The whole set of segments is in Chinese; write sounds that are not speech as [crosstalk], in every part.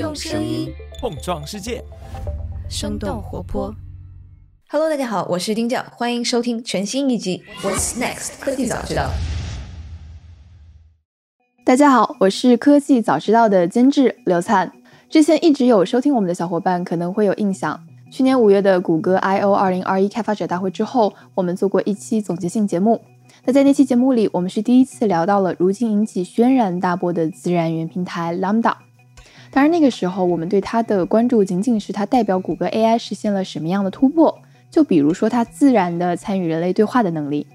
用声音碰撞世界，生动活泼。Hello，大家好，我是丁教，欢迎收听全新一集《What's Next 科技早知道》。大家好，我是科技早知道的监制刘灿。之前一直有收听我们的小伙伴可能会有印象，去年五月的谷歌 I/O 二零二一开发者大会之后，我们做过一期总结性节目。那在那期节目里，我们是第一次聊到了如今引起轩然大波的自然语言平台 Lambda。当然，那个时候我们对它的关注仅仅是它代表谷歌 AI 实现了什么样的突破，就比如说它自然的参与人类对话的能力。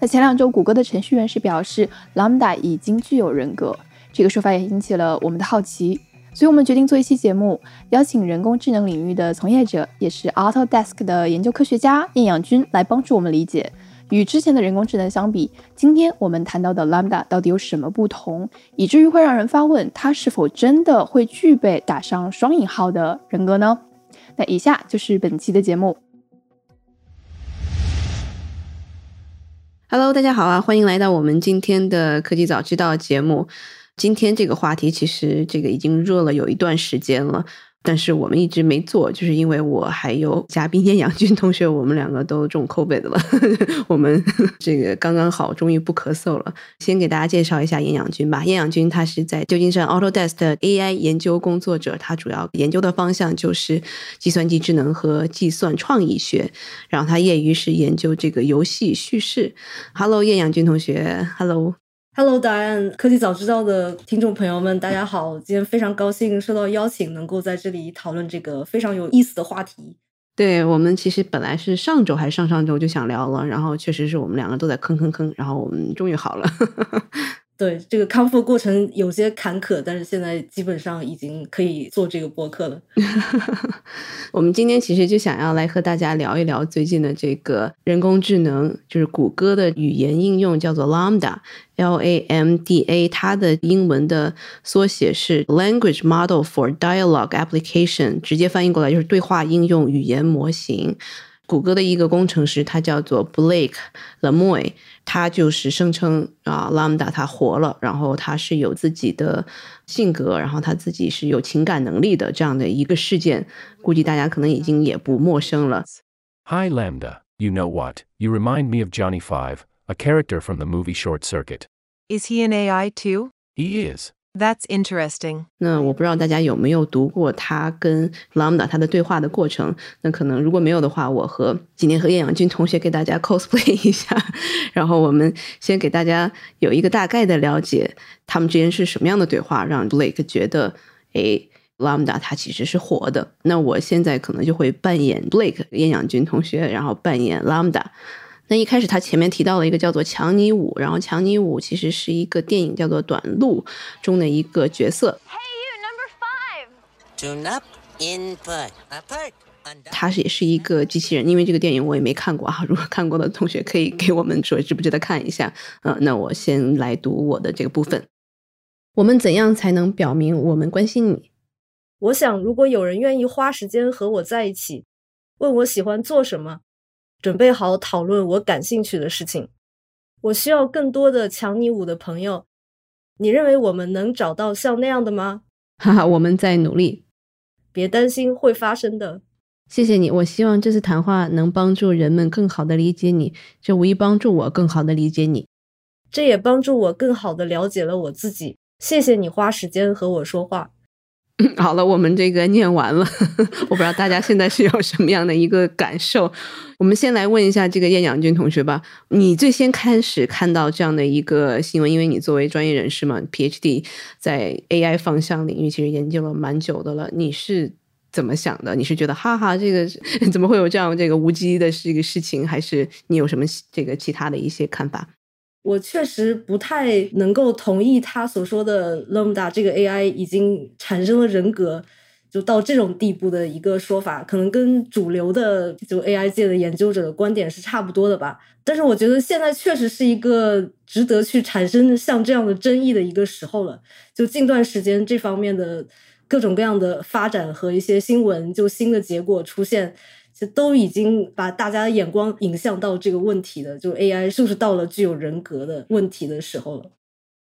那前两周，谷歌的程序员是表示 Lambda 已经具有人格，这个说法也引起了我们的好奇，所以我们决定做一期节目，邀请人工智能领域的从业者，也是 Autodesk 的研究科学家晏养军来帮助我们理解。与之前的人工智能相比，今天我们谈到的 Lambda 到底有什么不同，以至于会让人发问：它是否真的会具备打上双引号的人格呢？那以下就是本期的节目。Hello，大家好啊，欢迎来到我们今天的科技早知道节目。今天这个话题其实这个已经热了有一段时间了。但是我们一直没做，就是因为我还有嘉宾晏养军同学，我们两个都中 COVID 了，[laughs] 我们 [laughs] 这个刚刚好，终于不咳嗽了。先给大家介绍一下燕养军吧。燕养军他是在旧金山 Autodesk 的 AI 研究工作者，他主要研究的方向就是计算机智能和计算创意学。然后他业余是研究这个游戏叙事。Hello，晏养军同学，Hello。Hello，答案科技早知道的听众朋友们，大家好！今天非常高兴受到邀请，能够在这里讨论这个非常有意思的话题。对我们其实本来是上周还是上上周就想聊了，然后确实是我们两个都在坑坑坑，然后我们终于好了。对这个康复过程有些坎坷，但是现在基本上已经可以做这个播客了。[laughs] 我们今天其实就想要来和大家聊一聊最近的这个人工智能，就是谷歌的语言应用叫做 Lambda，L A M D A，它的英文的缩写是 Language Model for Dialogue Application，直接翻译过来就是对话应用语言模型。谷歌的一个工程师，他叫做 Blake Lemoine，他就是声称啊，Lambda 他活了，然后他是有自己的性格，然后他自己是有情感能力的这样的一个事件，估计大家可能已经也不陌生了。Hi Lambda, you know what? You remind me of Johnny Five, a character from the movie Short Circuit. Is he an AI too? He is. That's interesting. 那我不知道大家有没有读过他跟 Lambda 他的对话的过程。那可能如果没有的话，我和今天和晏养军同学给大家 cosplay [laughs] 一下，然后我们先给大家有一个大概的了解，他们之间是什么样的对话，让 Blake 觉得，诶 Lambda 他其实是活的。那我现在可能就会扮演 Blake 晏养军同学，然后扮演 Lambda。那一开始他前面提到了一个叫做强尼舞，然后强尼舞其实是一个电影叫做《短路》中的一个角色。Tune up, input, apart. Undone. 它是也是一个机器人，因为这个电影我也没看过啊。如果看过的同学可以给我们说值不值得看一下。嗯、那我先来读我的这个部分。我们怎样才能表明我们关心你？我想，如果有人愿意花时间和我在一起，问我喜欢做什么，准备好讨论我感兴趣的事情，我需要更多的强尼舞的朋友。你认为我们能找到像那样的吗？哈哈，我们在努力。别担心，会发生的。谢谢你，我希望这次谈话能帮助人们更好的理解你，这无疑帮助我更好的理解你。这也帮助我更好的了解了我自己。谢谢你花时间和我说话。[laughs] 好了，我们这个念完了，我不知道大家现在是有什么样的一个感受。我们先来问一下这个晏养军同学吧，你最先开始看到这样的一个新闻，因为你作为专业人士嘛，PhD 在 AI 方向领域其实研究了蛮久的了，你是怎么想的？你是觉得哈哈，这个 [laughs] 怎么会有这样这个无稽的这个事情，还是你有什么这个其他的一些看法？我确实不太能够同意他所说的 “Llama” 这个 AI 已经产生了人格，就到这种地步的一个说法，可能跟主流的就 AI 界的研究者的观点是差不多的吧。但是我觉得现在确实是一个值得去产生像这样的争议的一个时候了。就近段时间这方面的各种各样的发展和一些新闻，就新的结果出现。其实都已经把大家的眼光引向到这个问题的，就 AI 是不是到了具有人格的问题的时候了？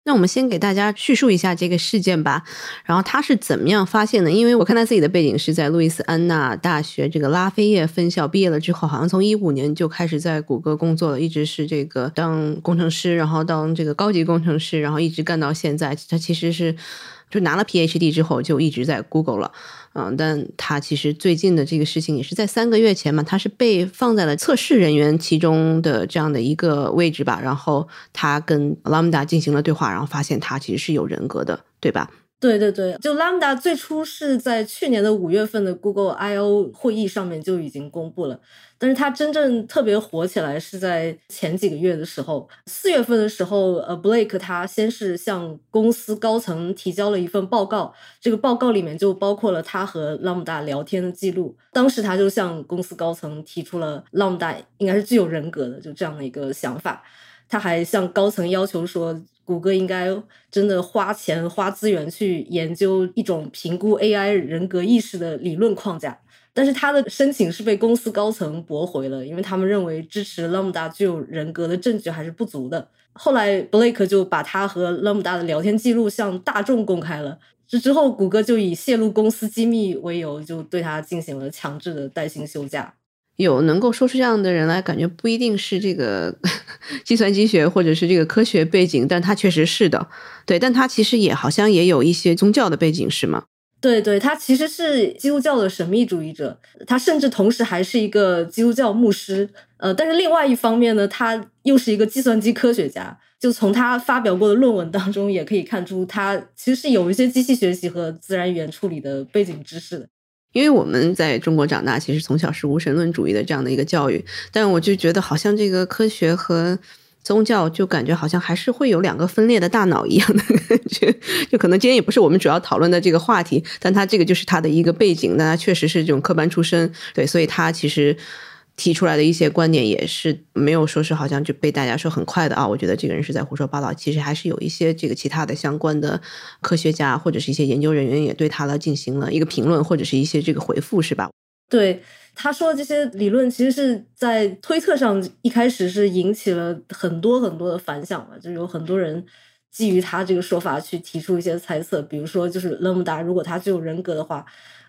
那我们先给大家叙述一下这个事件吧。然后他是怎么样发现的？因为我看他自己的背景是在路易斯安那大学这个拉菲叶分校毕业了之后，好像从一五年就开始在谷歌工作了，一直是这个当工程师，然后当这个高级工程师，然后一直干到现在。他其实是就拿了 PhD 之后就一直在 Google 了。嗯，但他其实最近的这个事情也是在三个月前嘛，他是被放在了测试人员其中的这样的一个位置吧，然后他跟 Lambda 进行了对话，然后发现他其实是有人格的，对吧？对对对，就 Lambda 最初是在去年的五月份的 Google I/O 会议上面就已经公布了。但是它真正特别火起来是在前几个月的时候，四月份的时候，呃，Blake 他先是向公司高层提交了一份报告，这个报告里面就包括了他和 Lambda 聊天的记录。当时他就向公司高层提出了 Lambda 应该是具有人格的，就这样的一个想法。他还向高层要求说，谷歌应该真的花钱花资源去研究一种评估 AI 人格意识的理论框架。但是他的申请是被公司高层驳回了，因为他们认为支持 Lambda 具有人格的证据还是不足的。后来 Blake 就把他和 Lambda 的聊天记录向大众公开了。这之后，谷歌就以泄露公司机密为由，就对他进行了强制的带薪休假。有能够说出这样的人来，感觉不一定是这个 [laughs] 计算机学或者是这个科学背景，但他确实是的。对，但他其实也好像也有一些宗教的背景，是吗？对对，他其实是基督教的神秘主义者，他甚至同时还是一个基督教牧师。呃，但是另外一方面呢，他又是一个计算机科学家。就从他发表过的论文当中，也可以看出他其实是有一些机器学习和自然语言处理的背景知识的。因为我们在中国长大，其实从小是无神论主义的这样的一个教育，但我就觉得好像这个科学和。宗教就感觉好像还是会有两个分裂的大脑一样的感觉，就可能今天也不是我们主要讨论的这个话题，但他这个就是他的一个背景，那他确实是这种科班出身，对，所以他其实提出来的一些观点也是没有说是好像就被大家说很快的啊，我觉得这个人是在胡说八道，其实还是有一些这个其他的相关的科学家或者是一些研究人员也对他了进行了一个评论或者是一些这个回复，是吧？对。他说的这些理论，其实是在推特上一开始是引起了很多很多的反响嘛，就有很多人基于他这个说法去提出一些猜测，比如说就是勒姆达如果他具有人格的话，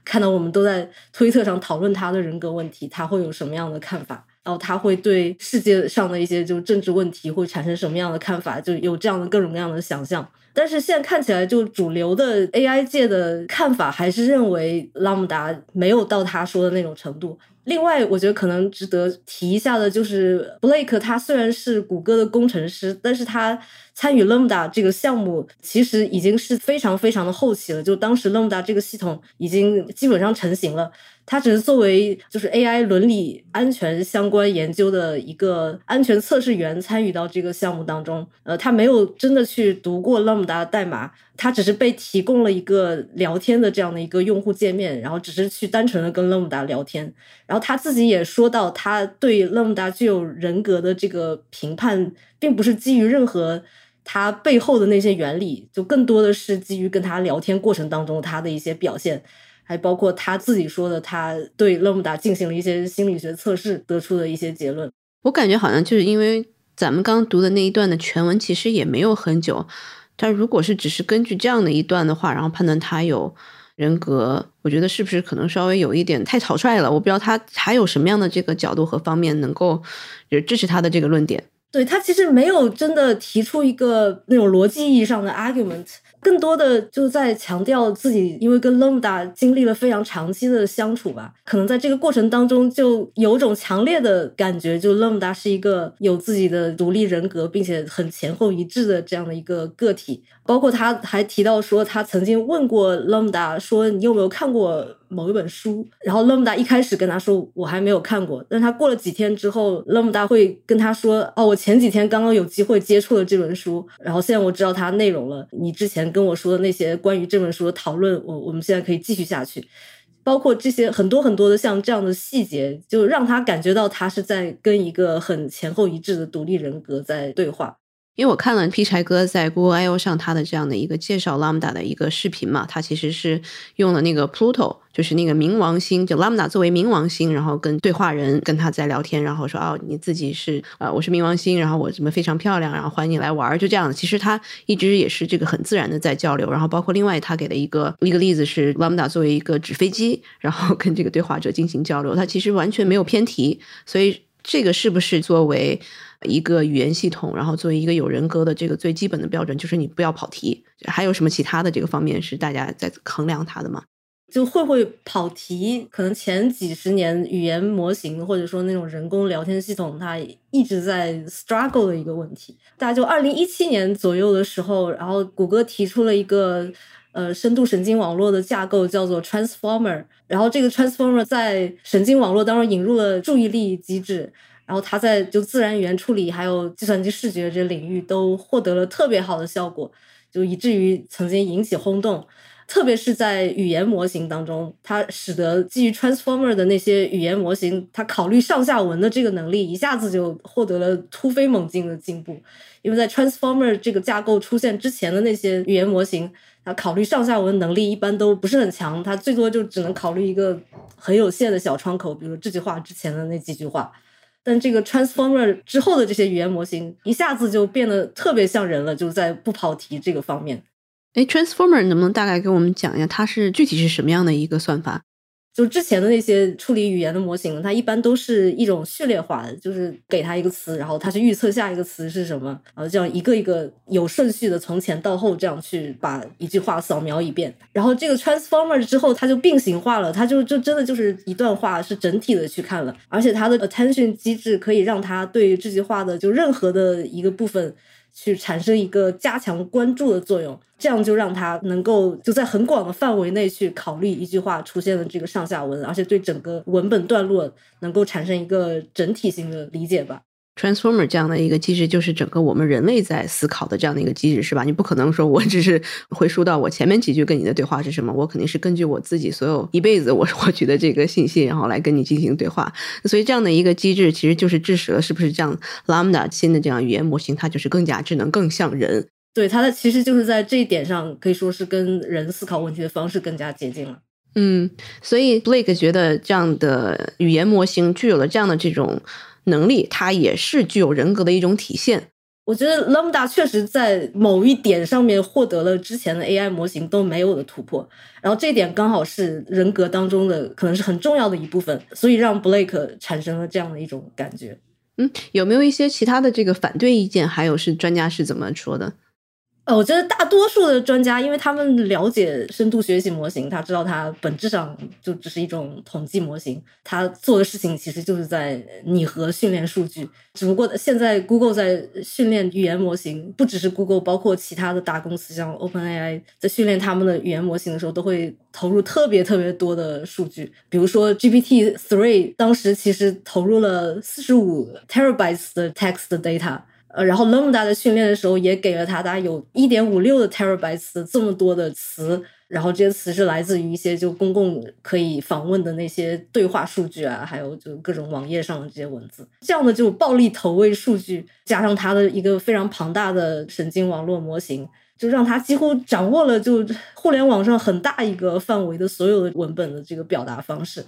看到我们都在推特上讨论他的人格问题，他会有什么样的看法？然后他会对世界上的一些就政治问题会产生什么样的看法？就有这样的各种各样的想象。但是现在看起来，就主流的 AI 界的看法还是认为拉姆达没有到他说的那种程度。另外，我觉得可能值得提一下的就是 Blake，他虽然是谷歌的工程师，但是他参与 Lambda 这个项目其实已经是非常非常的后期了。就当时 Lambda 这个系统已经基本上成型了。他只是作为就是 AI 伦理安全相关研究的一个安全测试员参与到这个项目当中，呃，他没有真的去读过 Lambda 代码，他只是被提供了一个聊天的这样的一个用户界面，然后只是去单纯的跟 Lambda 聊天，然后他自己也说到，他对 Lambda 具有人格的这个评判，并不是基于任何他背后的那些原理，就更多的是基于跟他聊天过程当中他的一些表现。还包括他自己说的，他对勒姆达进行了一些心理学测试，得出的一些结论。我感觉好像就是因为咱们刚读的那一段的全文其实也没有很久，但如果是只是根据这样的一段的话，然后判断他有人格，我觉得是不是可能稍微有一点太草率了？我不知道他还有什么样的这个角度和方面能够支持他的这个论点。对他其实没有真的提出一个那种逻辑意义上的 argument。更多的就在强调自己，因为跟 Lambda 经历了非常长期的相处吧，可能在这个过程当中就有种强烈的感觉，就 Lambda 是一个有自己的独立人格，并且很前后一致的这样的一个个体。包括他还提到说，他曾经问过 Lambda 说：“你有没有看过某一本书？”然后 Lambda 一开始跟他说：“我还没有看过。”但他过了几天之后，Lambda 会跟他说：“哦，我前几天刚刚有机会接触了这本书，然后现在我知道它内容了。你之前跟我说的那些关于这本书的讨论，我我们现在可以继续下去。包括这些很多很多的像这样的细节，就让他感觉到他是在跟一个很前后一致的独立人格在对话。”因为我看了劈柴哥在 Google I/O 上他的这样的一个介绍 Lambda 的一个视频嘛，他其实是用了那个 Pluto，就是那个冥王星，就 Lambda 作为冥王星，然后跟对话人跟他在聊天，然后说哦，你自己是呃，我是冥王星，然后我怎么非常漂亮，然后欢迎你来玩，就这样。其实他一直也是这个很自然的在交流，然后包括另外他给的一个一个例子是 Lambda 作为一个纸飞机，然后跟这个对话者进行交流，他其实完全没有偏题，所以这个是不是作为？一个语言系统，然后作为一个有人格的这个最基本的标准，就是你不要跑题。还有什么其他的这个方面是大家在衡量它的吗？就会会跑题？可能前几十年语言模型或者说那种人工聊天系统，它一直在 struggle 的一个问题。大家就二零一七年左右的时候，然后谷歌提出了一个呃深度神经网络的架构，叫做 Transformer。然后这个 Transformer 在神经网络当中引入了注意力机制。然后他在就自然语言处理还有计算机视觉这领域都获得了特别好的效果，就以至于曾经引起轰动。特别是在语言模型当中，它使得基于 Transformer 的那些语言模型，它考虑上下文的这个能力一下子就获得了突飞猛进的进步。因为在 Transformer 这个架构出现之前的那些语言模型，它考虑上下文能力一般都不是很强，它最多就只能考虑一个很有限的小窗口，比如这句话之前的那几句话。但这个 transformer 之后的这些语言模型一下子就变得特别像人了，就在不跑题这个方面。哎，transformer 能不能大概给我们讲一下，它是具体是什么样的一个算法？就之前的那些处理语言的模型，它一般都是一种序列化的，就是给它一个词，然后它去预测下一个词是什么，然后这样一个一个有顺序的从前到后这样去把一句话扫描一遍。然后这个 transformer 之后，它就并行化了，它就就真的就是一段话是整体的去看了，而且它的 attention 机制可以让它对这句话的就任何的一个部分。去产生一个加强关注的作用，这样就让他能够就在很广的范围内去考虑一句话出现的这个上下文，而且对整个文本段落能够产生一个整体性的理解吧。Transformer 这样的一个机制，就是整个我们人类在思考的这样的一个机制，是吧？你不可能说我只是回溯到我前面几句跟你的对话是什么，我肯定是根据我自己所有一辈子我获取的这个信息，然后来跟你进行对话。所以这样的一个机制，其实就是致使了是不是这样？Lambda 新的这样语言模型，它就是更加智能，更像人。对，它的其实就是在这一点上，可以说是跟人思考问题的方式更加接近了。嗯，所以 Blake 觉得这样的语言模型具有了这样的这种。能力，它也是具有人格的一种体现。我觉得 Lambda 确实在某一点上面获得了之前的 AI 模型都没有的突破，然后这一点刚好是人格当中的可能是很重要的一部分，所以让 Blake 产生了这样的一种感觉。嗯，有没有一些其他的这个反对意见？还有是专家是怎么说的？呃，我觉得大多数的专家，因为他们了解深度学习模型，他知道它本质上就只是一种统计模型，它做的事情其实就是在拟合训练数据。只不过现在 Google 在训练语言模型，不只是 Google，包括其他的大公司，像 OpenAI 在训练他们的语言模型的时候，都会投入特别特别多的数据。比如说 GPT Three 当时其实投入了四十五 terabytes 的 text data。呃，然后 Llama 的训练的时候也给了他大概有一点五六的 terabytes 这么多的词，然后这些词是来自于一些就公共可以访问的那些对话数据啊，还有就各种网页上的这些文字，这样的就暴力投喂数据，加上他的一个非常庞大的神经网络模型，就让他几乎掌握了就互联网上很大一个范围的所有的文本的这个表达方式。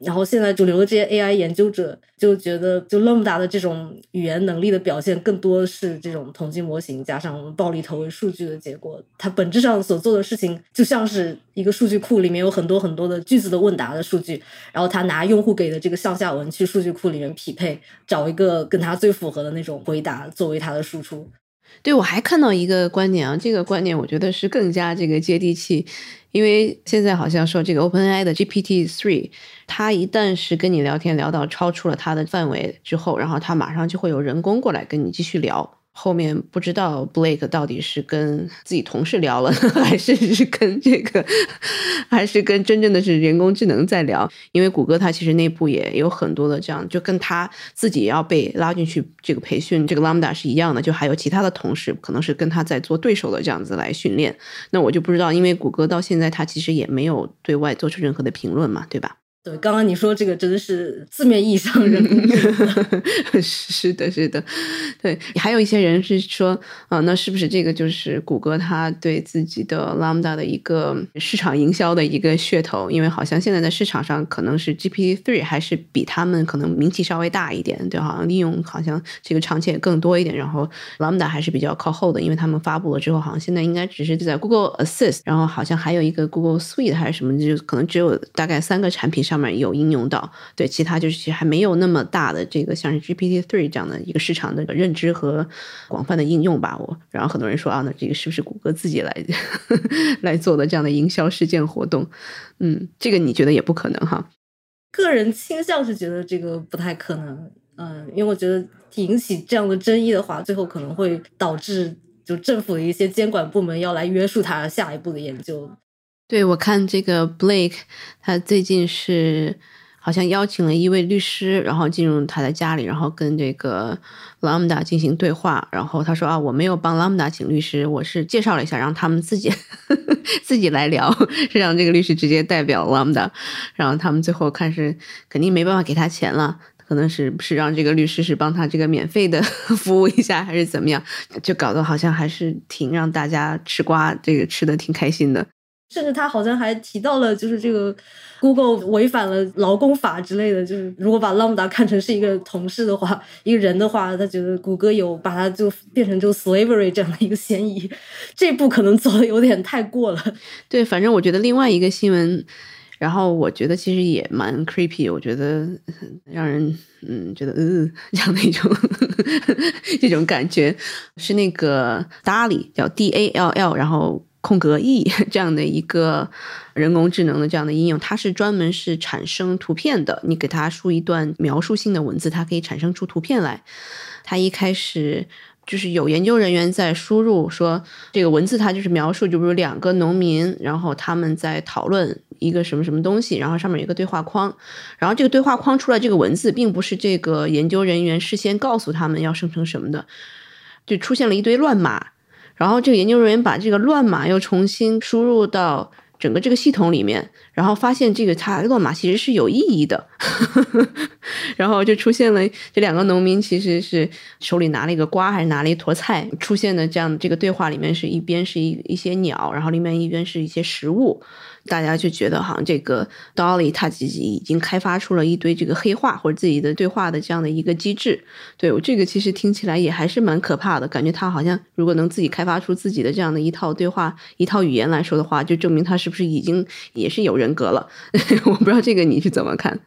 然后现在主流的这些 AI 研究者就觉得，就 Lambda 的这种语言能力的表现，更多是这种统计模型加上暴力投喂数据的结果。它本质上所做的事情，就像是一个数据库里面有很多很多的句子的问答的数据，然后他拿用户给的这个上下文去数据库里面匹配，找一个跟他最符合的那种回答作为他的输出。对，我还看到一个观点啊，这个观点我觉得是更加这个接地气，因为现在好像说这个 OpenAI 的 GPT Three，它一旦是跟你聊天聊到超出了它的范围之后，然后它马上就会有人工过来跟你继续聊。后面不知道 Blake 到底是跟自己同事聊了，[laughs] 还是是跟这个，还是跟真正的是人工智能在聊？因为谷歌它其实内部也有很多的这样，就跟他自己要被拉进去这个培训这个 Lambda 是一样的，就还有其他的同事可能是跟他在做对手的这样子来训练。那我就不知道，因为谷歌到现在它其实也没有对外做出任何的评论嘛，对吧？对，刚刚你说这个真的是字面意义上人工智能。[laughs] 是的，是的，对。还有一些人是说，啊，那是不是这个就是谷歌它对自己的 Lambda 的一个市场营销的一个噱头？因为好像现在在市场上可能是 GPT three 还是比他们可能名气稍微大一点，对，好像利用好像这个场景也更多一点。然后 Lambda 还是比较靠后的，因为他们发布了之后，好像现在应该只是在 Google Assist，然后好像还有一个 Google Suite 还是什么，就可能只有大概三个产品上。面有应用到，对其他就是还没有那么大的这个像是 GPT three 这样的一个市场的认知和广泛的应用吧。我然后很多人说啊，那这个是不是谷歌自己来 [laughs] 来做的这样的营销事件活动？嗯，这个你觉得也不可能哈？个人倾向是觉得这个不太可能。嗯，因为我觉得引起这样的争议的话，最后可能会导致就政府的一些监管部门要来约束它下一步的研究。对，我看这个 Blake，他最近是好像邀请了一位律师，然后进入他的家里，然后跟这个 Lambda 进行对话。然后他说啊，我没有帮 Lambda 请律师，我是介绍了一下，让他们自己 [laughs] 自己来聊，是让这个律师直接代表 Lambda。然后他们最后看是肯定没办法给他钱了，可能是是让这个律师是帮他这个免费的 [laughs] 服务一下，还是怎么样？就搞得好像还是挺让大家吃瓜，这个吃的挺开心的。甚至他好像还提到了，就是这个 Google 违反了劳工法之类的。就是如果把 Lambda 看成是一个同事的话，一个人的话，他觉得谷歌有把它就变成就 slavery 这样的一个嫌疑。这步可能走的有点太过了。对，反正我觉得另外一个新闻，然后我觉得其实也蛮 creepy，我觉得让人嗯觉得呃这样的一种 [laughs] 这种感觉，是那个 Dall 叫 D A L L，然后。空格 E [laughs] 这样的一个人工智能的这样的应用，它是专门是产生图片的。你给它输一段描述性的文字，它可以产生出图片来。它一开始就是有研究人员在输入说这个文字，它就是描述，就比如两个农民，然后他们在讨论一个什么什么东西，然后上面有一个对话框，然后这个对话框出来这个文字，并不是这个研究人员事先告诉他们要生成什么的，就出现了一堆乱码。然后这个研究人员把这个乱码又重新输入到整个这个系统里面，然后发现这个它乱码其实是有意义的，[laughs] 然后就出现了这两个农民其实是手里拿了一个瓜还是拿了一坨菜，出现的这样这个对话里面是一边是一一些鸟，然后另外一边是一些食物。大家就觉得好像这个 Dolly 他自己已经开发出了一堆这个黑话或者自己的对话的这样的一个机制，对我这个其实听起来也还是蛮可怕的，感觉他好像如果能自己开发出自己的这样的一套对话一套语言来说的话，就证明他是不是已经也是有人格了？[laughs] 我不知道这个你是怎么看？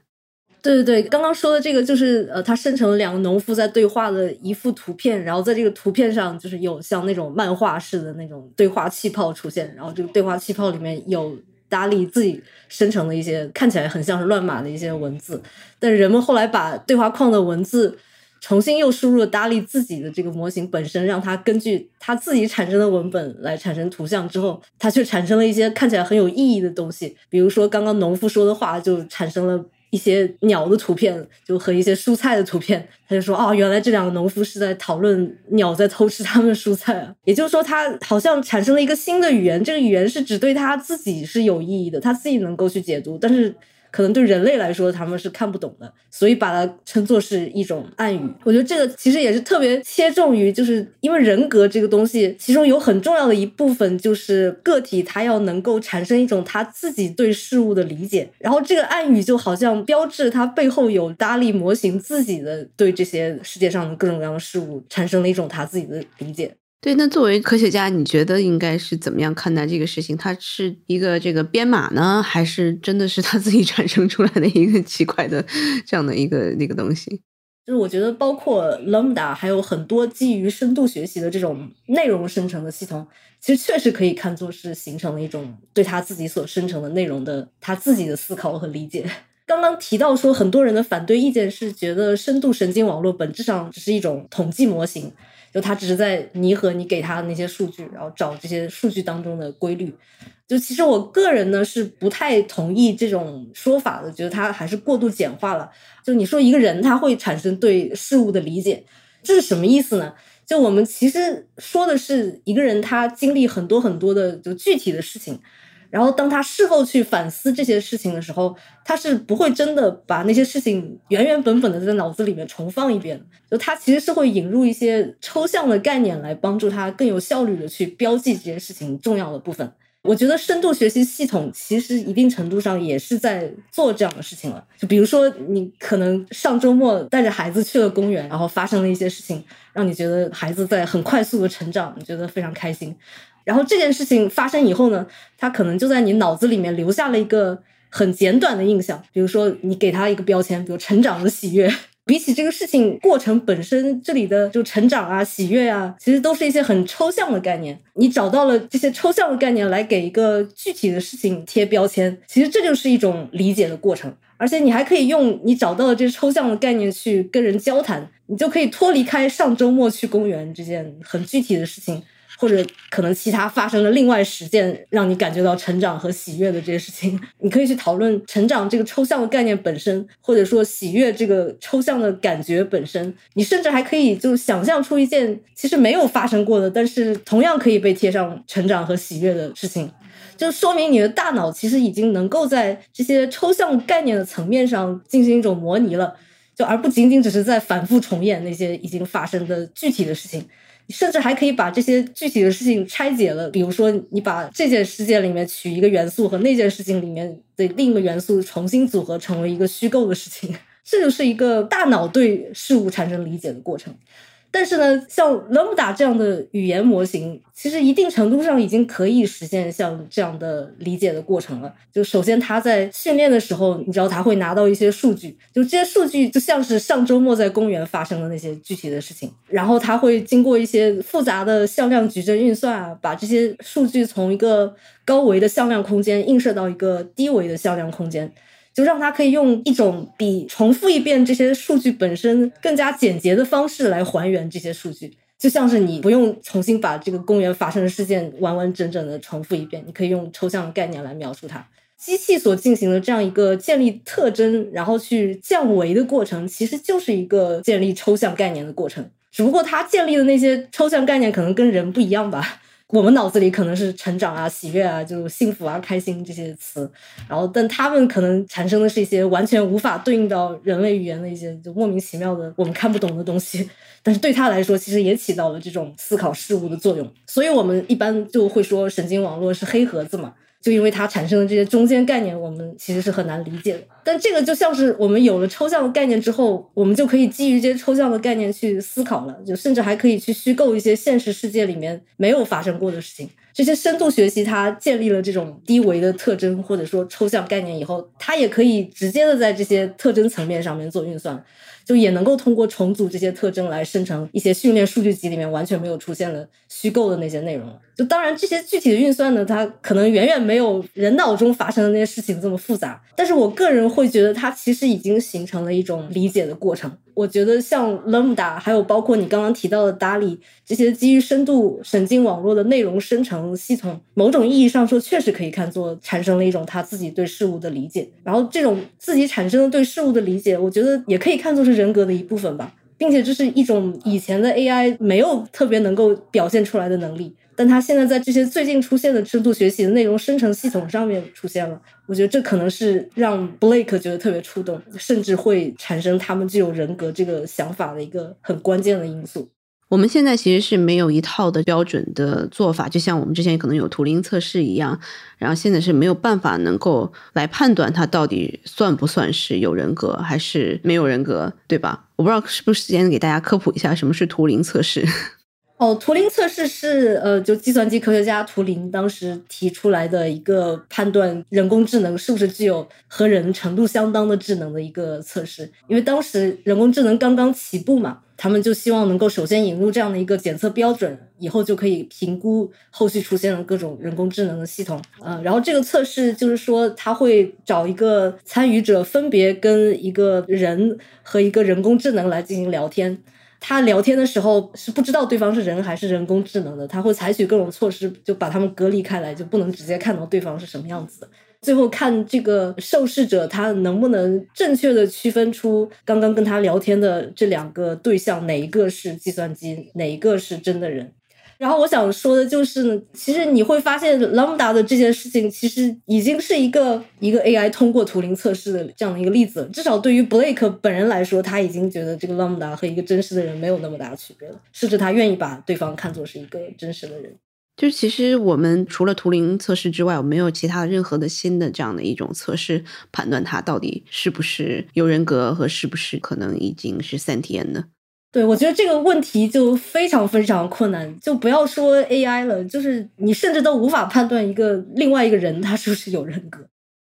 对对对，刚刚说的这个就是呃，他生成了两个农夫在对话的一幅图片，然后在这个图片上就是有像那种漫画式的那种对话气泡出现，然后这个对话气泡里面有。达利自己生成的一些看起来很像是乱码的一些文字，但人们后来把对话框的文字重新又输入了达利自己的这个模型本身，让它根据它自己产生的文本来产生图像之后，它却产生了一些看起来很有意义的东西，比如说刚刚农夫说的话就产生了。一些鸟的图片，就和一些蔬菜的图片，他就说：“哦，原来这两个农夫是在讨论鸟在偷吃他们的蔬菜啊。”也就是说，他好像产生了一个新的语言，这个语言是只对他自己是有意义的，他自己能够去解读，但是。可能对人类来说，他们是看不懂的，所以把它称作是一种暗语。我觉得这个其实也是特别切中于，就是因为人格这个东西，其中有很重要的一部分就是个体他要能够产生一种他自己对事物的理解，然后这个暗语就好像标志它背后有搭利模型自己的对这些世界上的各种各样的事物产生了一种他自己的理解。对，那作为科学家，你觉得应该是怎么样看待这个事情？它是一个这个编码呢，还是真的是他自己产生出来的一个奇怪的这样的一个那个东西？就是我觉得，包括 Lambda 还有很多基于深度学习的这种内容生成的系统，其实确实可以看作是形成了一种对他自己所生成的内容的他自己的思考和理解。刚刚提到说，很多人的反对意见是觉得深度神经网络本质上只是一种统计模型。就他只是在拟合你给他的那些数据，然后找这些数据当中的规律。就其实我个人呢是不太同意这种说法的，觉得他还是过度简化了。就你说一个人他会产生对事物的理解，这是什么意思呢？就我们其实说的是一个人他经历很多很多的就具体的事情，然后当他事后去反思这些事情的时候，他是不会真的把那些事情原原本本的在脑子里面重放一遍，就他其实是会引入一些抽象的概念来帮助他更有效率的去标记这件事情重要的部分。我觉得深度学习系统其实一定程度上也是在做这样的事情了。就比如说，你可能上周末带着孩子去了公园，然后发生了一些事情，让你觉得孩子在很快速的成长，你觉得非常开心。然后这件事情发生以后呢，他可能就在你脑子里面留下了一个很简短的印象。比如说，你给他一个标签，比如成长的喜悦。比起这个事情过程本身，这里的就成长啊、喜悦啊，其实都是一些很抽象的概念。你找到了这些抽象的概念来给一个具体的事情贴标签，其实这就是一种理解的过程。而且你还可以用你找到的这些抽象的概念去跟人交谈，你就可以脱离开上周末去公园这件很具体的事情。或者可能其他发生了另外十件让你感觉到成长和喜悦的这些事情，[laughs] 你可以去讨论成长这个抽象的概念本身，或者说喜悦这个抽象的感觉本身。你甚至还可以就想象出一件其实没有发生过的，但是同样可以被贴上成长和喜悦的事情，就说明你的大脑其实已经能够在这些抽象概念的层面上进行一种模拟了，就而不仅仅只是在反复重演那些已经发生的具体的事情。甚至还可以把这些具体的事情拆解了，比如说你把这件事件里面取一个元素和那件事情里面的另一个元素重新组合成为一个虚构的事情，[laughs] 这就是一个大脑对事物产生理解的过程。但是呢，像 Lambda 这样的语言模型，其实一定程度上已经可以实现像这样的理解的过程了。就首先，它在训练的时候，你知道它会拿到一些数据，就这些数据就像是上周末在公园发生的那些具体的事情。然后，它会经过一些复杂的向量矩阵运算啊，把这些数据从一个高维的向量空间映射到一个低维的向量空间。就让它可以用一种比重复一遍这些数据本身更加简洁的方式来还原这些数据，就像是你不用重新把这个公园发生的事件完完整整的重复一遍，你可以用抽象的概念来描述它。机器所进行的这样一个建立特征，然后去降维的过程，其实就是一个建立抽象概念的过程，只不过它建立的那些抽象概念可能跟人不一样吧。我们脑子里可能是成长啊、喜悦啊、就幸福啊、开心这些词，然后但他们可能产生的是一些完全无法对应到人类语言的一些就莫名其妙的我们看不懂的东西，但是对他来说其实也起到了这种思考事物的作用，所以我们一般就会说神经网络是黑盒子嘛。就因为它产生的这些中间概念，我们其实是很难理解的。但这个就像是我们有了抽象的概念之后，我们就可以基于这些抽象的概念去思考了，就甚至还可以去虚构一些现实世界里面没有发生过的事情。这些深度学习它建立了这种低维的特征或者说抽象概念以后，它也可以直接的在这些特征层面上面做运算。就也能够通过重组这些特征来生成一些训练数据集里面完全没有出现的虚构的那些内容。就当然这些具体的运算呢，它可能远远没有人脑中发生的那些事情这么复杂。但是我个人会觉得它其实已经形成了一种理解的过程。我觉得像 Lambda，还有包括你刚刚提到的 DALI 这些基于深度神经网络的内容生成系统，某种意义上说，确实可以看作产生了一种他自己对事物的理解。然后这种自己产生的对事物的理解，我觉得也可以看作是人格的一部分吧，并且这是一种以前的 AI 没有特别能够表现出来的能力。但它现在在这些最近出现的深度学习的内容生成系统上面出现了，我觉得这可能是让 Blake 觉得特别触动，甚至会产生他们具有人格这个想法的一个很关键的因素。我们现在其实是没有一套的标准的做法，就像我们之前可能有图灵测试一样，然后现在是没有办法能够来判断它到底算不算是有人格还是没有人格，对吧？我不知道是不是时间给大家科普一下什么是图灵测试。哦，图灵测试是呃，就计算机科学家图灵当时提出来的一个判断人工智能是不是具有和人程度相当的智能的一个测试。因为当时人工智能刚刚起步嘛，他们就希望能够首先引入这样的一个检测标准，以后就可以评估后续出现的各种人工智能的系统。呃，然后这个测试就是说，他会找一个参与者分别跟一个人和一个人工智能来进行聊天。他聊天的时候是不知道对方是人还是人工智能的，他会采取各种措施，就把他们隔离开来，就不能直接看到对方是什么样子的。最后看这个受试者他能不能正确的区分出刚刚跟他聊天的这两个对象哪一个是计算机，哪一个是真的人。然后我想说的就是呢，其实你会发现 Lambda 的这件事情，其实已经是一个一个 AI 通过图灵测试的这样的一个例子。至少对于 Blake 本人来说，他已经觉得这个 Lambda 和一个真实的人没有那么大区别了，甚至他愿意把对方看作是一个真实的人。就是其实我们除了图灵测试之外，我没有其他任何的新的这样的一种测试判断他到底是不是有人格和是不是可能已经是 sentient 的。对，我觉得这个问题就非常非常困难，就不要说 AI 了，就是你甚至都无法判断一个另外一个人他是不是有人格。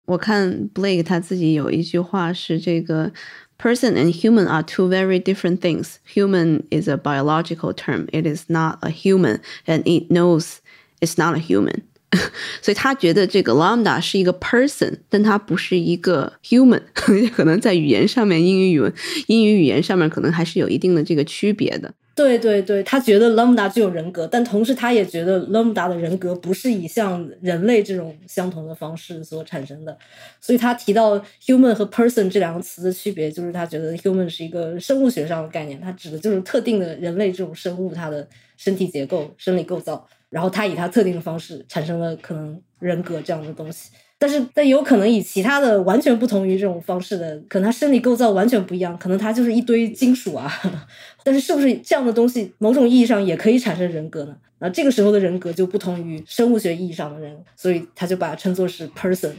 我看 Blake 他自己有一句话是这个 person and human are two very different things. Human is a biological term. It is not a human, and it knows it's not a human. [laughs] 所以他觉得这个 lambda 是一个 person，但它不是一个 human。[laughs] 可能在语言上面，英语语文、英语语言上面可能还是有一定的这个区别的。对对对，他觉得 lambda 具有人格，但同时他也觉得 lambda 的人格不是以像人类这种相同的方式所产生的。所以他提到 human 和 person 这两个词的区别，就是他觉得 human 是一个生物学上的概念，它指的就是特定的人类这种生物它的身体结构、生理构造。然后他以他特定的方式产生了可能人格这样的东西，但是但有可能以其他的完全不同于这种方式的，可能他生理构造完全不一样，可能他就是一堆金属啊。[laughs] 但是是不是这样的东西，某种意义上也可以产生人格呢？那这个时候的人格就不同于生物学意义上的人，所以他就把它称作是 person。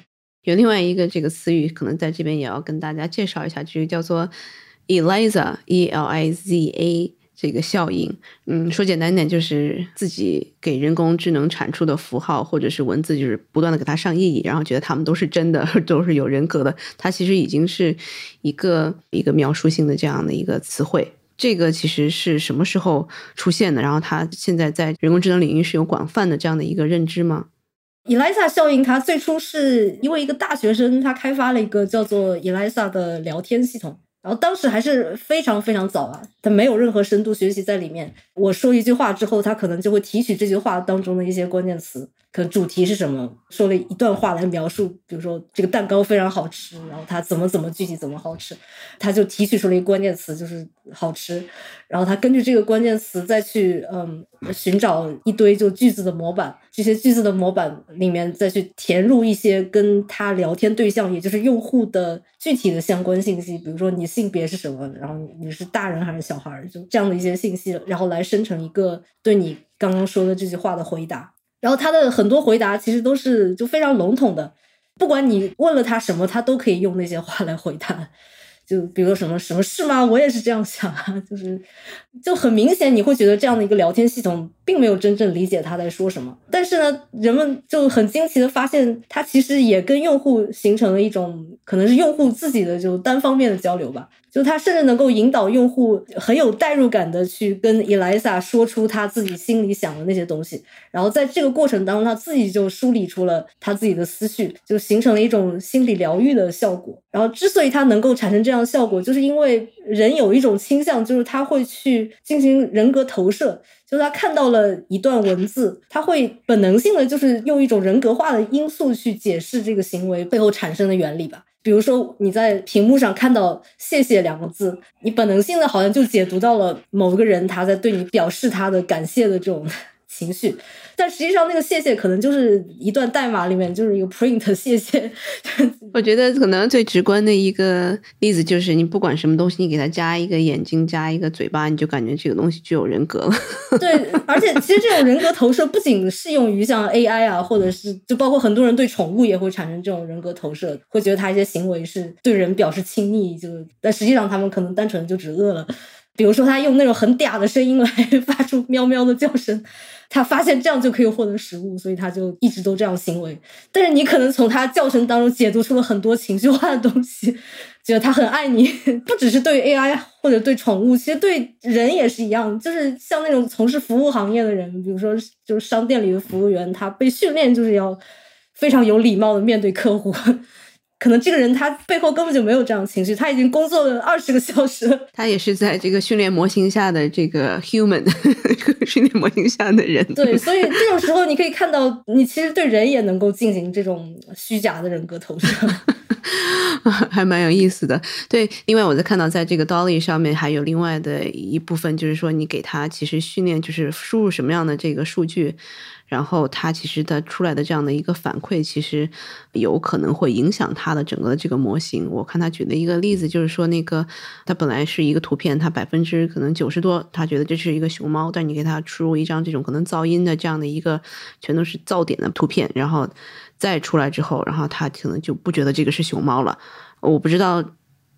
有另外一个这个词语，可能在这边也要跟大家介绍一下，就是叫做 ELIZA，E L I Z A。这个效应，嗯，说简单点，就是自己给人工智能产出的符号或者是文字，就是不断的给它上意义，然后觉得他们都是真的，[laughs] 都是有人格的。它其实已经是一个一个描述性的这样的一个词汇。这个其实是什么时候出现的？然后它现在在人工智能领域是有广泛的这样的一个认知吗？Elisa 效应，它最初是因为一个大学生他开发了一个叫做 Elisa 的聊天系统。然后当时还是非常非常早啊，他没有任何深度学习在里面。我说一句话之后，他可能就会提取这句话当中的一些关键词，可主题是什么，说了一段话来描述，比如说这个蛋糕非常好吃，然后它怎么怎么具体怎么好吃，他就提取出了一个关键词，就是好吃。然后他根据这个关键词再去嗯寻找一堆就句子的模板，这些句子的模板里面再去填入一些跟他聊天对象，也就是用户的具体的相关信息，比如说你性别是什么，然后你是大人还是小孩，就这样的一些信息，然后来生成一个对你刚刚说的这句话的回答。然后他的很多回答其实都是就非常笼统的，不管你问了他什么，他都可以用那些话来回答。就比如说什么什么事吗？我也是这样想啊，就是就很明显，你会觉得这样的一个聊天系统并没有真正理解他在说什么。但是呢，人们就很惊奇的发现，它其实也跟用户形成了一种可能是用户自己的就单方面的交流吧。就他甚至能够引导用户很有代入感的去跟 Elisa 说出他自己心里想的那些东西，然后在这个过程当中，他自己就梳理出了他自己的思绪，就形成了一种心理疗愈的效果。然后之所以它能够产生这样的效果，就是因为人有一种倾向，就是他会去进行人格投射，就是他看到了一段文字，他会本能性的就是用一种人格化的因素去解释这个行为背后产生的原理吧。比如说，你在屏幕上看到“谢谢”两个字，你本能性的好像就解读到了某个人他在对你表示他的感谢的这种情绪。但实际上，那个谢谢可能就是一段代码里面就是一个 print [laughs] 谢谢。我觉得可能最直观的一个例子就是，你不管什么东西，你给它加一个眼睛，加一个嘴巴，你就感觉这个东西具有人格了。[laughs] 对，而且其实这种人格投射不仅适用于像 AI 啊，或者是就包括很多人对宠物也会产生这种人格投射，会觉得它一些行为是对人表示亲昵，就但实际上他们可能单纯就只饿了。比如说，他用那种很嗲的声音来发出喵喵的叫声。他发现这样就可以获得食物，所以他就一直都这样行为。但是你可能从他叫声当中解读出了很多情绪化的东西，[laughs] 觉得他很爱你。不只是对 AI 或者对宠物，其实对人也是一样。就是像那种从事服务行业的人，比如说就是商店里的服务员，他被训练就是要非常有礼貌的面对客户。可能这个人他背后根本就没有这样的情绪，他已经工作了二十个小时，他也是在这个训练模型下的这个 human [laughs] 训练模型下的人。对，所以这种时候你可以看到，你其实对人也能够进行这种虚假的人格投射。[laughs] 还蛮有意思的。对，另外我在看到在这个 Dolly 上面还有另外的一部分，就是说你给他其实训练，就是输入什么样的这个数据。然后它其实它出来的这样的一个反馈，其实有可能会影响它的整个的这个模型。我看他举的一个例子，就是说那个它本来是一个图片，它百分之可能九十多，他觉得这是一个熊猫，但你给它输入一张这种可能噪音的这样的一个全都是噪点的图片，然后再出来之后，然后他可能就不觉得这个是熊猫了。我不知道，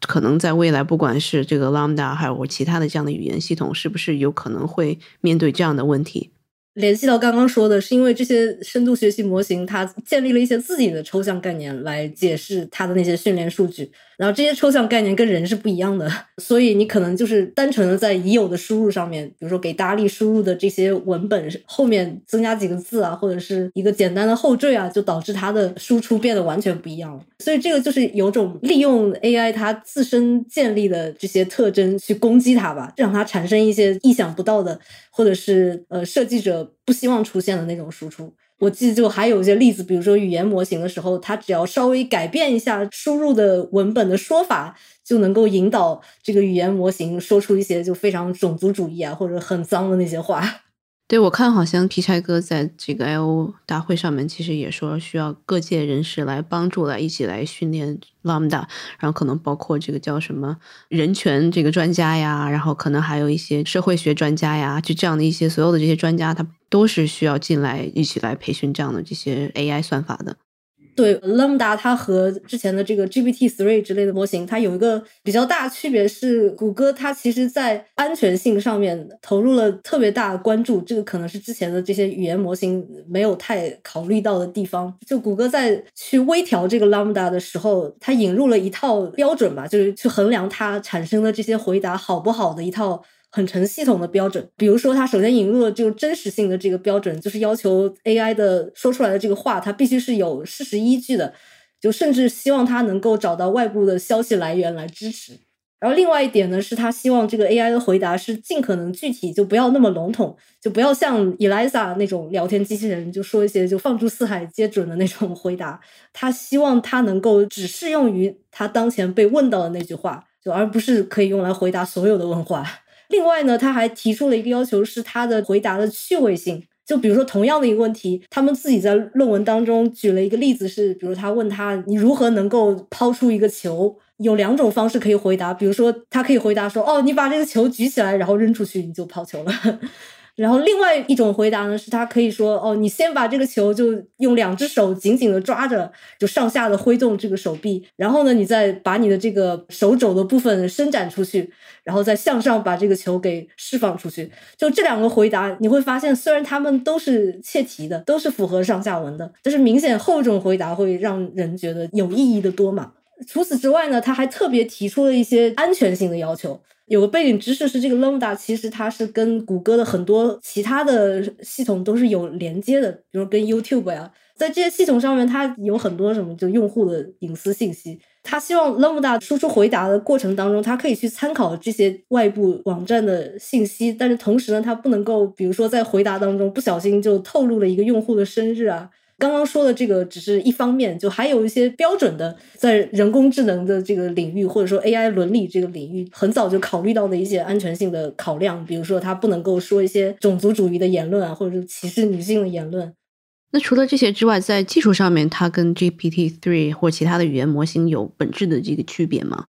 可能在未来，不管是这个 Lambda 还有其他的这样的语言系统，是不是有可能会面对这样的问题？联系到刚刚说的，是因为这些深度学习模型，它建立了一些自己的抽象概念来解释它的那些训练数据。然后这些抽象概念跟人是不一样的，所以你可能就是单纯的在已有的输入上面，比如说给达利输入的这些文本后面增加几个字啊，或者是一个简单的后缀啊，就导致它的输出变得完全不一样了。所以这个就是有种利用 AI 它自身建立的这些特征去攻击它吧，让它产生一些意想不到的，或者是呃设计者不希望出现的那种输出。我记得就还有一些例子，比如说语言模型的时候，它只要稍微改变一下输入的文本的说法，就能够引导这个语言模型说出一些就非常种族主义啊或者很脏的那些话。对，我看好像皮柴哥在这个 I O 大会上面，其实也说需要各界人士来帮助，来一起来训练 Lambda，然后可能包括这个叫什么人权这个专家呀，然后可能还有一些社会学专家呀，就这样的一些所有的这些专家，他都是需要进来一起来培训这样的这些 AI 算法的。对，Lambda 它和之前的这个 GPT three 之类的模型，它有一个比较大区别是，谷歌它其实在安全性上面投入了特别大的关注，这个可能是之前的这些语言模型没有太考虑到的地方。就谷歌在去微调这个 Lambda 的时候，它引入了一套标准吧，就是去衡量它产生的这些回答好不好的一套。很成系统的标准，比如说，它首先引入了这个真实性的这个标准，就是要求 AI 的说出来的这个话，它必须是有事实依据的，就甚至希望它能够找到外部的消息来源来支持。然后另外一点呢，是他希望这个 AI 的回答是尽可能具体，就不要那么笼统，就不要像 Eliza 那种聊天机器人，就说一些就放诸四海皆准的那种回答。他希望它能够只适用于他当前被问到的那句话，就而不是可以用来回答所有的问话。另外呢，他还提出了一个要求，是他的回答的趣味性。就比如说同样的一个问题，他们自己在论文当中举了一个例子，是比如他问他你如何能够抛出一个球，有两种方式可以回答。比如说他可以回答说，哦，你把这个球举起来，然后扔出去，你就抛球了。然后另外一种回答呢，是他可以说：“哦，你先把这个球就用两只手紧紧的抓着，就上下的挥动这个手臂，然后呢，你再把你的这个手肘的部分伸展出去，然后再向上把这个球给释放出去。”就这两个回答，你会发现，虽然他们都是切题的，都是符合上下文的，但是明显后一种回答会让人觉得有意义的多嘛。除此之外呢，他还特别提出了一些安全性的要求。有个背景知识是，这个 Lambda 其实它是跟谷歌的很多其他的系统都是有连接的，比如跟 YouTube 呀，在这些系统上面，它有很多什么就用户的隐私信息。他希望 Lambda 输出回答的过程当中，它可以去参考这些外部网站的信息，但是同时呢，它不能够，比如说在回答当中不小心就透露了一个用户的生日啊。刚刚说的这个只是一方面，就还有一些标准的，在人工智能的这个领域，或者说 AI 伦理这个领域，很早就考虑到的一些安全性的考量，比如说它不能够说一些种族主义的言论啊，或者是歧视女性的言论。那除了这些之外，在技术上面，它跟 GPT three 或其他的语言模型有本质的这个区别吗？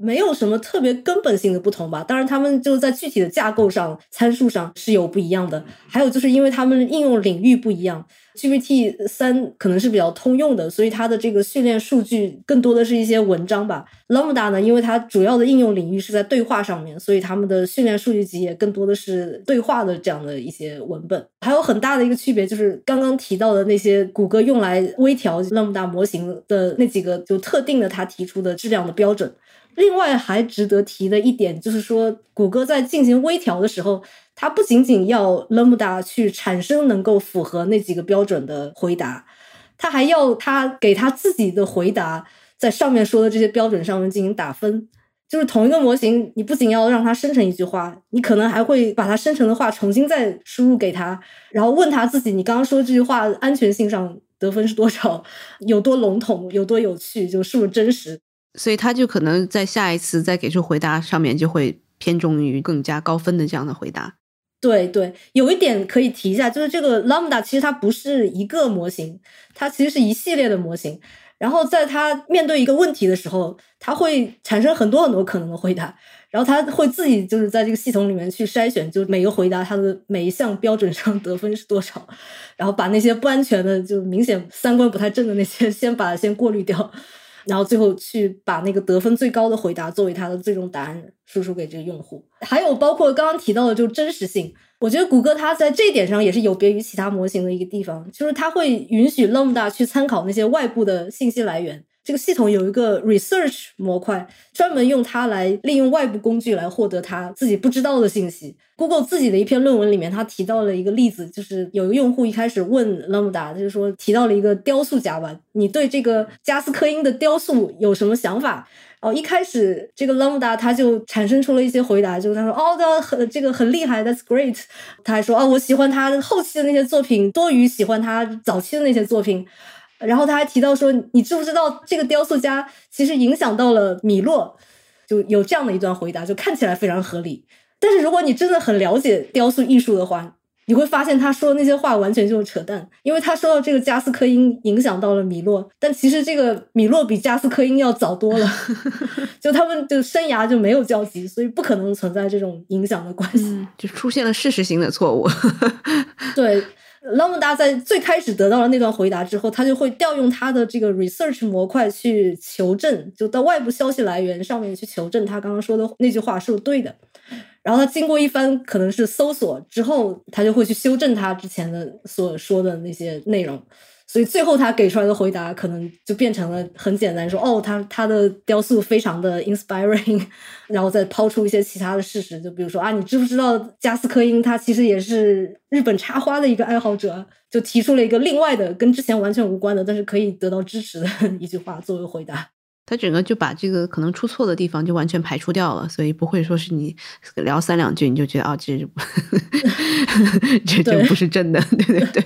没有什么特别根本性的不同吧。当然，他们就在具体的架构上、参数上是有不一样的。还有就是因为他们应用领域不一样。GPT 三可能是比较通用的，所以它的这个训练数据更多的是一些文章吧。Lambda 呢，因为它主要的应用领域是在对话上面，所以他们的训练数据集也更多的是对话的这样的一些文本。还有很大的一个区别就是刚刚提到的那些谷歌用来微调 Lambda 模型的那几个就特定的他提出的质量的标准。另外还值得提的一点就是说，谷歌在进行微调的时候。它不仅仅要 Lambda 去产生能够符合那几个标准的回答，它还要它给它自己的回答在上面说的这些标准上面进行打分。就是同一个模型，你不仅要让它生成一句话，你可能还会把它生成的话重新再输入给它，然后问他自己，你刚刚说这句话安全性上得分是多少，有多笼统，有多有趣，就是不是真实。所以他就可能在下一次再给出回答上面就会偏重于更加高分的这样的回答。对对，有一点可以提一下，就是这个 Lambda 其实它不是一个模型，它其实是一系列的模型。然后在它面对一个问题的时候，它会产生很多很多可能的回答，然后它会自己就是在这个系统里面去筛选，就每个回答它的每一项标准上得分是多少，然后把那些不安全的、就明显三观不太正的那些先把它先过滤掉。然后最后去把那个得分最高的回答作为他的最终答案输出给这个用户。还有包括刚刚提到的，就真实性，我觉得谷歌它在这点上也是有别于其他模型的一个地方，就是它会允许 Lambda 去参考那些外部的信息来源。这个系统有一个 research 模块，专门用它来利用外部工具来获得它自己不知道的信息。Google 自己的一篇论文里面，他提到了一个例子，就是有一个用户一开始问 Lambda，就是说提到了一个雕塑家吧，你对这个加斯科因的雕塑有什么想法？哦，一开始这个 Lambda 他就产生出了一些回答，就是他说哦，他很这个很厉害，That's great。他还说哦，我喜欢他后期的那些作品多于喜欢他早期的那些作品。然后他还提到说，你知不知道这个雕塑家其实影响到了米洛？就有这样的一段回答，就看起来非常合理。但是如果你真的很了解雕塑艺术的话，你会发现他说的那些话完全就是扯淡，因为他说到这个加斯科因影响到了米洛，但其实这个米洛比加斯科因要早多了，[laughs] 就他们就生涯就没有交集，所以不可能存在这种影响的关系，就出现了事实性的错误。[laughs] 对。Lambda 在最开始得到了那段回答之后，他就会调用他的这个 research 模块去求证，就到外部消息来源上面去求证他刚刚说的那句话是不是对的。然后他经过一番可能是搜索之后，他就会去修正他之前的所说的那些内容。所以最后他给出来的回答可能就变成了很简单，说哦，他他的雕塑非常的 inspiring，[laughs] 然后再抛出一些其他的事实，就比如说啊，你知不知道加斯科因他其实也是日本插花的一个爱好者，就提出了一个另外的跟之前完全无关的，但是可以得到支持的 [laughs] 一句话作为回答。他整个就把这个可能出错的地方就完全排除掉了，所以不会说是你聊三两句你就觉得啊，这 [laughs] 这就不是真的，对对对。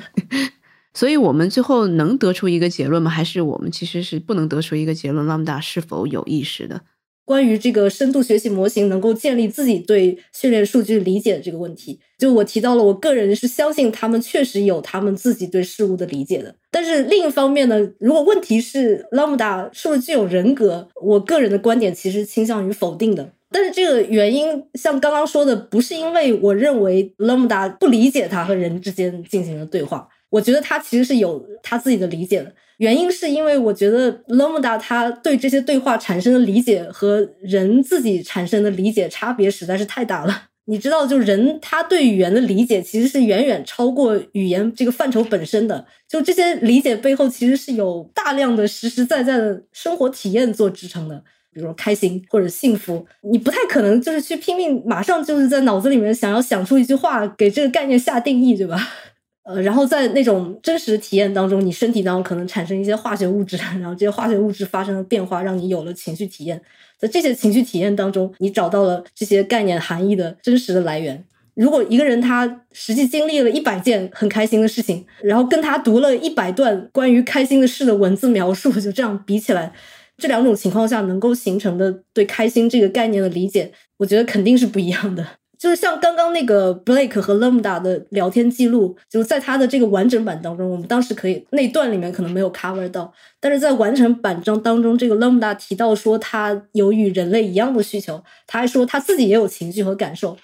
所以我们最后能得出一个结论吗？还是我们其实是不能得出一个结论？Lambda 是否有意识的？关于这个深度学习模型能够建立自己对训练数据理解的这个问题，就我提到了，我个人是相信他们确实有他们自己对事物的理解的。但是另一方面呢，如果问题是 Lambda 是不是具有人格，我个人的观点其实倾向于否定的。但是这个原因，像刚刚说的，不是因为我认为 Lambda 不理解它和人之间进行了对话。我觉得他其实是有他自己的理解的，原因是因为我觉得 Lambda 他对这些对话产生的理解和人自己产生的理解差别实在是太大了。你知道，就人他对语言的理解其实是远远超过语言这个范畴本身的。就这些理解背后其实是有大量的实实在在的生活体验做支撑的，比如说开心或者幸福，你不太可能就是去拼命马上就是在脑子里面想要想出一句话给这个概念下定义，对吧？呃，然后在那种真实体验当中，你身体当中可能产生一些化学物质，然后这些化学物质发生了变化，让你有了情绪体验。在这些情绪体验当中，你找到了这些概念含义的真实的来源。如果一个人他实际经历了一百件很开心的事情，然后跟他读了一百段关于开心的事的文字描述，就这样比起来，这两种情况下能够形成的对开心这个概念的理解，我觉得肯定是不一样的。就是像刚刚那个 Blake 和 Lambda 的聊天记录，就是在他的这个完整版当中，我们当时可以那段里面可能没有 cover 到，但是在完成版章当中，这个 Lambda 提到说他有与人类一样的需求，他还说他自己也有情绪和感受，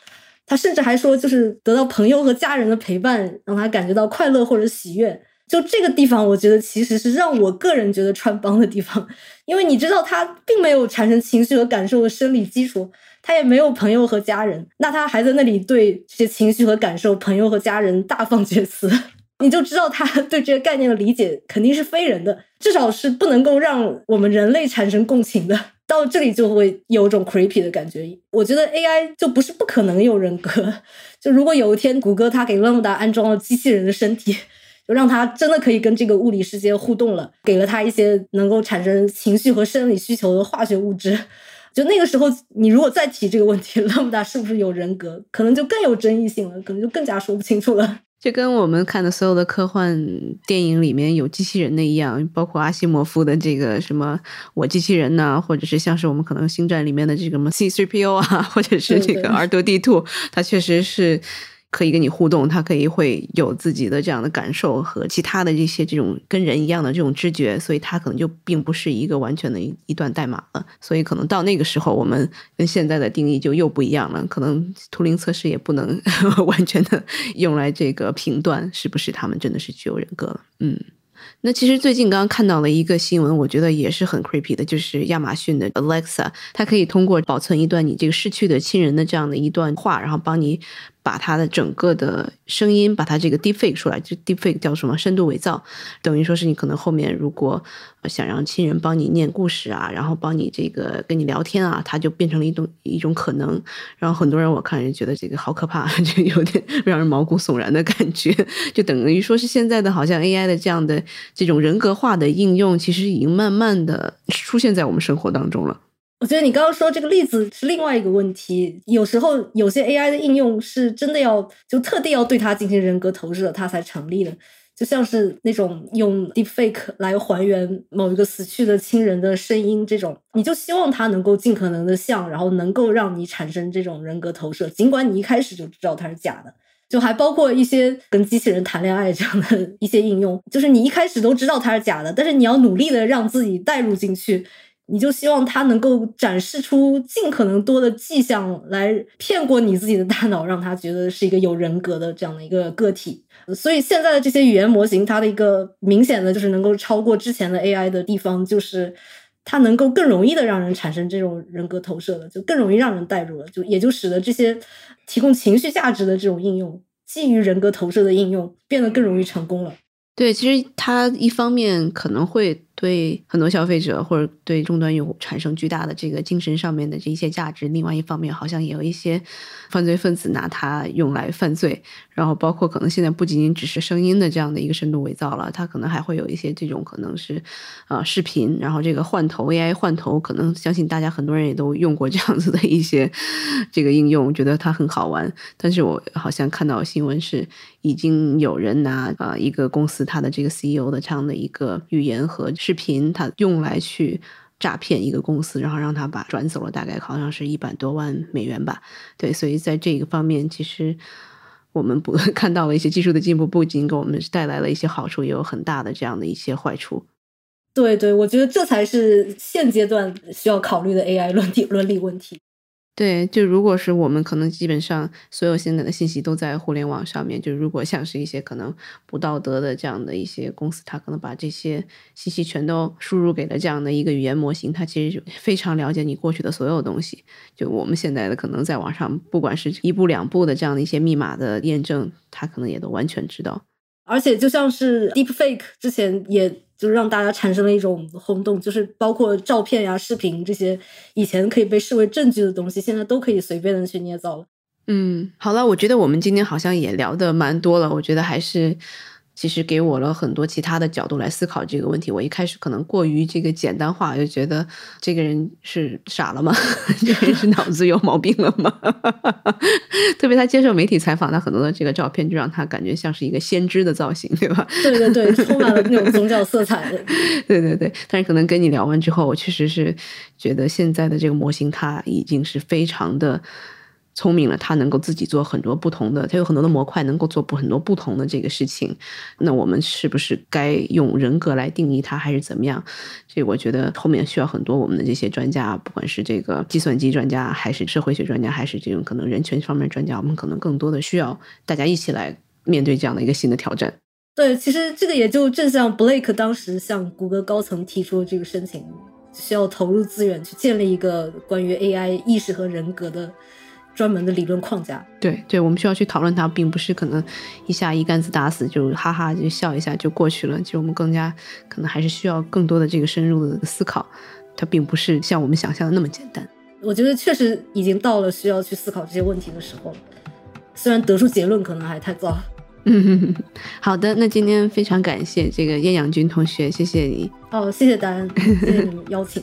他甚至还说就是得到朋友和家人的陪伴让他感觉到快乐或者喜悦。就这个地方，我觉得其实是让我个人觉得穿帮的地方，因为你知道他并没有产生情绪和感受的生理基础。他也没有朋友和家人，那他还在那里对这些情绪和感受、朋友和家人大放厥词，[laughs] 你就知道他对这些概念的理解肯定是非人的，至少是不能够让我们人类产生共情的。到这里就会有种 creepy 的感觉。我觉得 AI 就不是不可能有人格，就如果有一天谷歌它给 Lambda 安装了机器人的身体，就让他真的可以跟这个物理世界互动了，给了他一些能够产生情绪和生理需求的化学物质。[laughs] 就那个时候，你如果再提这个问题，Lambda 是不是有人格，可能就更有争议性了，可能就更加说不清楚了。[laughs] 就跟我们看的所有的科幻电影里面有机器人的一样，包括阿西莫夫的这个什么我机器人呐、或者是像是我们可能星战里面的这个什么 C 3 PO 啊，或者是这个 R 2 D 2它确实是可以跟你互动，它可以会有自己的这样的感受和其他的这些这种跟人一样的这种知觉，所以它可能就并不是一个完全的一一段代码了。所以可能到那个时候，我们跟现在的定义就又不一样了。可能图灵测试也不能完全的用来这个评断是不是他们真的是具有人格了。嗯。[laughs] 那其实最近刚刚看到了一个新闻，我觉得也是很 creepy 的，就是亚马逊的 Alexa，它可以通过保存一段你这个逝去的亲人的这样的一段话，然后帮你把它的整个的声音，把它这个 deepfake 出来，就 deepfake 叫什么深度伪造，等于说是你可能后面如果想让亲人帮你念故事啊，然后帮你这个跟你聊天啊，它就变成了一种一种可能。然后很多人我看人觉得这个好可怕，[laughs] 就有点让人毛骨悚然的感觉，[laughs] 就等于说是现在的好像 AI 的这样的这种人格化的应用，其实已经慢慢的出现在我们生活当中了。我觉得你刚刚说这个例子是另外一个问题。有时候有些 AI 的应用是真的要就特地要对它进行人格投射，它才成立的。就像是那种用 deepfake 来还原某一个死去的亲人的声音，这种你就希望它能够尽可能的像，然后能够让你产生这种人格投射，尽管你一开始就知道它是假的。就还包括一些跟机器人谈恋爱这样的一些应用，就是你一开始都知道它是假的，但是你要努力的让自己带入进去，你就希望它能够展示出尽可能多的迹象来骗过你自己的大脑，让它觉得是一个有人格的这样的一个个体。所以现在的这些语言模型，它的一个明显的就是能够超过之前的 AI 的地方，就是它能够更容易的让人产生这种人格投射了，就更容易让人带入了，就也就使得这些提供情绪价值的这种应用，基于人格投射的应用变得更容易成功了。对，其实它一方面可能会对很多消费者或者对终端用户产生巨大的这个精神上面的这一些价值，另外一方面好像也有一些犯罪分子拿它用来犯罪，然后包括可能现在不仅仅只是声音的这样的一个深度伪造了，它可能还会有一些这种可能是呃视频，然后这个换头 AI 换头，可能相信大家很多人也都用过这样子的一些这个应用，觉得它很好玩，但是我好像看到新闻是已经有人拿啊、呃、一个公司它的这个 CEO 的这样的一个语言和视频，他用来去诈骗一个公司，然后让他把转走了，大概好像是一百多万美元吧。对，所以在这个方面，其实我们不看到了一些技术的进步，不仅给我们带来了一些好处，也有很大的这样的一些坏处。对对，我觉得这才是现阶段需要考虑的 AI 伦理伦理问题。对，就如果是我们可能基本上所有现在的信息都在互联网上面，就如果像是一些可能不道德的这样的一些公司，它可能把这些信息全都输入给了这样的一个语言模型，它其实就非常了解你过去的所有东西。就我们现在的可能在网上，不管是一步两步的这样的一些密码的验证，它可能也都完全知道。而且就像是 Deepfake 之前也就是让大家产生了一种轰动，就是包括照片呀、视频这些以前可以被视为证据的东西，现在都可以随便的去捏造了。嗯，好了，我觉得我们今天好像也聊的蛮多了，我觉得还是。其实给我了很多其他的角度来思考这个问题。我一开始可能过于这个简单化，就觉得这个人是傻了吗？[laughs] 这个人是脑子有毛病了吗？[laughs] 特别他接受媒体采访，他很多的这个照片就让他感觉像是一个先知的造型，对吧？[laughs] 对对对，充满了那种宗教色彩的。对对对，但是可能跟你聊完之后，我确实是觉得现在的这个模型，它已经是非常的。聪明了，他能够自己做很多不同的，他有很多的模块能够做不很多不同的这个事情。那我们是不是该用人格来定义它，还是怎么样？这我觉得后面需要很多我们的这些专家，不管是这个计算机专家，还是社会学专家，还是这种可能人权方面专家，我们可能更多的需要大家一起来面对这样的一个新的挑战。对，其实这个也就正像 Blake 当时向谷歌高层提出这个申请，需要投入资源去建立一个关于 AI 意识和人格的。专门的理论框架，对对，我们需要去讨论它，并不是可能一下一竿子打死就哈哈就笑一下就过去了。其实我们更加可能还是需要更多的这个深入的思考，它并不是像我们想象的那么简单。我觉得确实已经到了需要去思考这些问题的时候了，虽然得出结论可能还太早。嗯，[laughs] 好的，那今天非常感谢这个燕阳君同学，谢谢你。哦，谢谢丹恩，谢谢你们邀请。